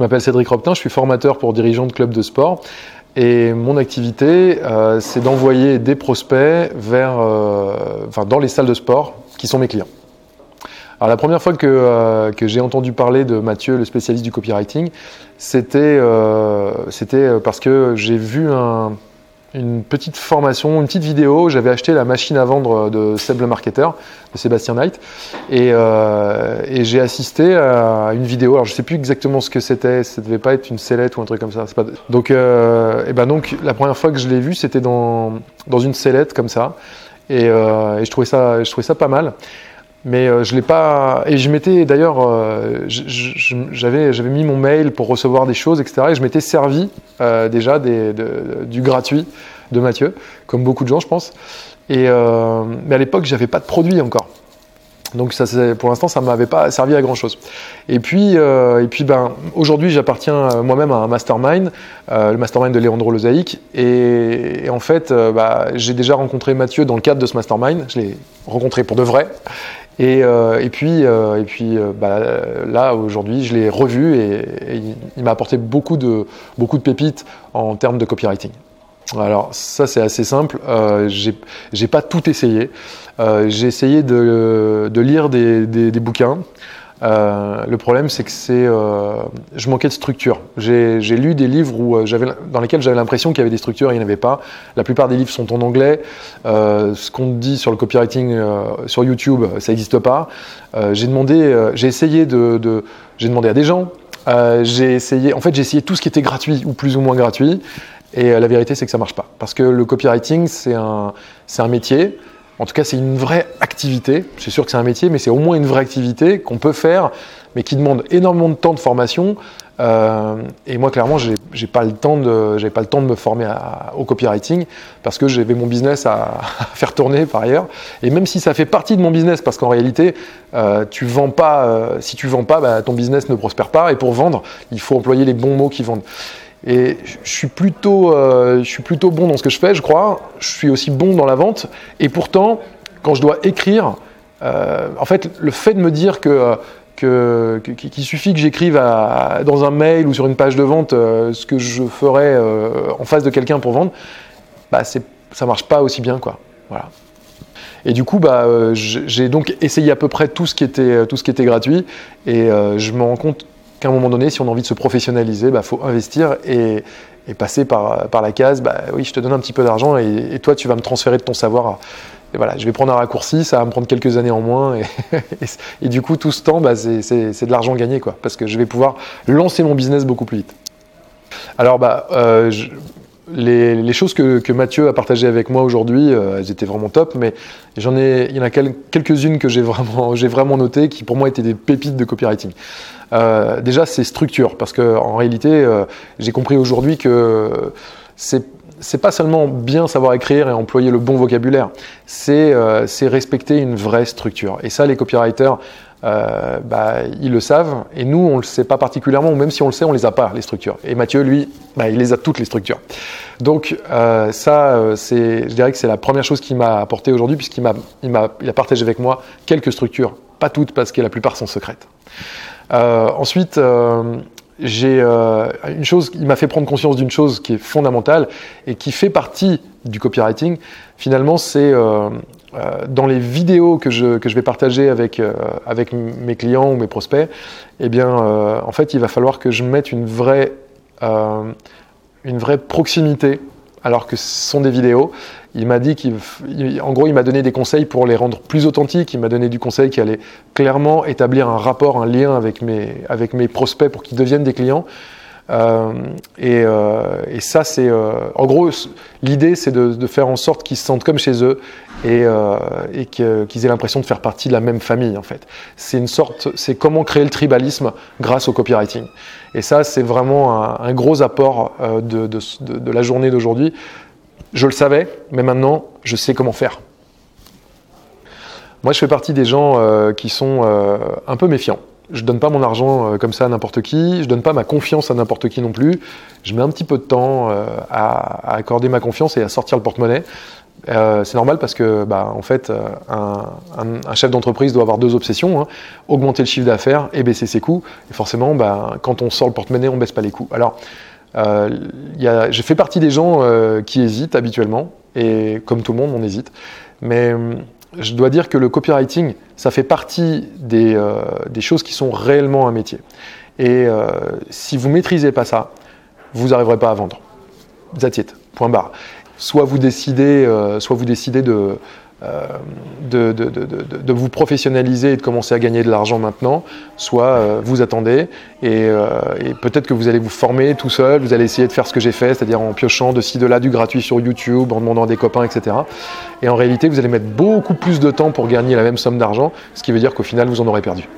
Je m'appelle Cédric Roptin, je suis formateur pour dirigeants de clubs de sport. Et mon activité, euh, c'est d'envoyer des prospects vers, euh, enfin, dans les salles de sport qui sont mes clients. Alors la première fois que, euh, que j'ai entendu parler de Mathieu, le spécialiste du copywriting, c'était c'était parce que j'ai vu un, une petite formation, une petite vidéo. J'avais acheté la machine à vendre de Seb le marketeur, de Sébastien Knight, et, euh, et j'ai assisté à une vidéo. Alors je sais plus exactement ce que c'était. Ça devait pas être une sellette ou un truc comme ça. Pas... Donc, euh, et ben donc la première fois que je l'ai vu, c'était dans dans une sellette comme ça, et, euh, et je trouvais ça, je trouvais ça pas mal. Mais euh, je l'ai pas. Et je m'étais d'ailleurs, euh, j'avais mis mon mail pour recevoir des choses, etc. Et je m'étais servi euh, déjà des, de, du gratuit de Mathieu, comme beaucoup de gens, je pense. Et mais à l'époque, j'avais pas de produit encore. Donc ça, pour l'instant, ça m'avait pas servi à grand chose. Et puis, et puis, ben, aujourd'hui, j'appartiens moi-même à un mastermind, le mastermind de Léandro Lozaïque. Et, et en fait, bah, j'ai déjà rencontré Mathieu dans le cadre de ce mastermind. Je l'ai rencontré pour de vrai. Et, euh, et, puis, euh, et puis euh, bah, là, aujourd'hui, je l'ai revu et, il, m'a apporté beaucoup de, beaucoup de pépites en termes de copywriting. Alors ça c'est assez simple, j'ai pas tout essayé. j'ai essayé de, lire des, des bouquins, euh, le problème, c'est que c'est, euh, je manquais de structure. J'ai lu des livres où, euh, dans lesquels j'avais l'impression qu'il y avait des structures et il n'y en avait pas. La plupart des livres sont en anglais. Ce qu'on dit sur le copywriting sur YouTube, ça n'existe pas. j'ai demandé, j'ai essayé de, de j'ai demandé à des gens. j'ai essayé, en fait, j'ai essayé tout ce qui était gratuit ou plus ou moins gratuit. Et la vérité, c'est que ça marche pas. Parce que le copywriting, c'est un, c'est un métier. En tout cas, c'est une vraie activité. C'est sûr que c'est un métier, mais c'est au moins une vraie activité qu'on peut faire, mais qui demande énormément de temps de formation. Euh, et moi, clairement, j'ai pas le temps de, j'ai pas le temps de me former au copywriting parce que j'avais mon business à, faire tourner par ailleurs. Et même si ça fait partie de mon business, parce qu'en réalité, euh, tu vends pas, euh, si tu vends pas, bah, ton business ne prospère pas. Et pour vendre, il faut employer les bons mots qui vendent. Et je suis, plutôt, euh, je suis plutôt bon dans ce que je fais, je crois. Je suis aussi bon dans la vente. Et pourtant, quand je dois écrire, euh, en fait, le fait de me dire que qu'il suffit que j'écrive dans un mail ou sur une page de vente euh, ce que je ferais euh, en face de quelqu'un pour vendre, bah ça marche pas aussi bien, quoi. Voilà. Et du coup, bah, euh, j'ai donc essayé à peu près tout ce qui était, tout ce qui était gratuit, et je me rends compte qu'à un moment donné, si on a envie de se professionnaliser, il bah, faut investir et, passer par, la case, bah, oui, je te donne un petit peu d'argent et, toi, tu vas me transférer de ton savoir. Et voilà, je vais prendre un raccourci, ça va me prendre quelques années en moins. Et, du coup, tout ce temps, bah, c'est de l'argent gagné, quoi, parce que je vais pouvoir lancer mon business beaucoup plus vite. Alors, bah, euh, les, choses que, Mathieu a partagées avec moi aujourd'hui, euh, elles étaient vraiment top, mais j'en ai, il y en a quelques-unes que j'ai vraiment, notées qui pour moi étaient des pépites de copywriting. Euh, déjà, c'est structure, parce que en réalité, euh, j'ai compris aujourd'hui que c'est c'est pas seulement bien savoir écrire et employer le bon vocabulaire, c'est respecter une vraie structure. Et ça, les copywriters, euh, bah, ils le savent, et nous, on le sait pas particulièrement, ou même si on le sait, on les a pas, les structures. Et Mathieu, lui, bah, il les a toutes, les structures. Donc euh, ça, euh, c'est, je dirais que c'est la première chose qu'il m'a apporté aujourd'hui, puisqu'il m'a, il m'a, il a partagé avec moi quelques structures, pas toutes, parce que la plupart sont secrètes. Euh, ensuite, euh, j'ai une chose, il m'a fait prendre conscience d'une chose qui est fondamentale et qui fait partie du copywriting. Finalement, c'est dans les vidéos que je, que je vais partager avec, avec mes clients ou mes prospects, eh bien, en fait, il va falloir que je mette une vraie, une vraie proximité alors que ce sont des vidéos. Il m'a dit qu'en gros, il m'a donné des conseils pour les rendre plus authentiques. Il m'a donné du conseil qui allait clairement établir un rapport, un lien avec mes, avec mes prospects pour qu'ils deviennent des clients. Euh, et, euh, et, ça, c'est euh, en gros l'idée, c'est de, faire en sorte qu'ils se sentent comme chez eux et, qu'ils aient l'impression de faire partie de la même famille. En fait, c'est une sorte, c'est comment créer le tribalisme grâce au copywriting. Et ça, c'est vraiment un, gros apport de, la journée d'aujourd'hui. Je le savais, mais maintenant, je sais comment faire. Moi, je fais partie des gens qui sont un peu méfiants. Je donne pas mon argent euh, comme ça à n'importe qui, je donne pas ma confiance à n'importe qui non plus. Je mets un petit peu de temps euh, à, accorder ma confiance et à sortir le porte-monnaie. Euh, c'est normal parce que, bah, en fait, un, chef d'entreprise doit avoir deux obsessions hein. augmenter le chiffre d'affaires et baisser ses coûts. Et forcément, bah, quand on sort le porte-monnaie, on baisse pas les coûts. Alors, euh, j'ai fait partie des gens qui hésitent habituellement, et comme tout le monde, on hésite. Mais je dois dire que le copywriting, ça fait partie des, des choses qui sont réellement un métier. Et si vous maîtrisez pas ça, vous n'arriverez pas à vendre. That's. Point barre soit vous décidez, euh, soit vous décidez de, euh, de, de, vous professionnaliser et de commencer à gagner de l'argent maintenant, soit euh, vous attendez et, et peut-être que vous allez vous former tout seul, vous allez essayer de faire ce que j'ai fait, c'est-à-dire en piochant de ci, de là du gratuit sur YouTube, en demandant à des copains, etc. Et en réalité, vous allez mettre beaucoup plus de temps pour gagner la même somme d'argent, ce qui veut dire qu'au final, vous en aurez perdu.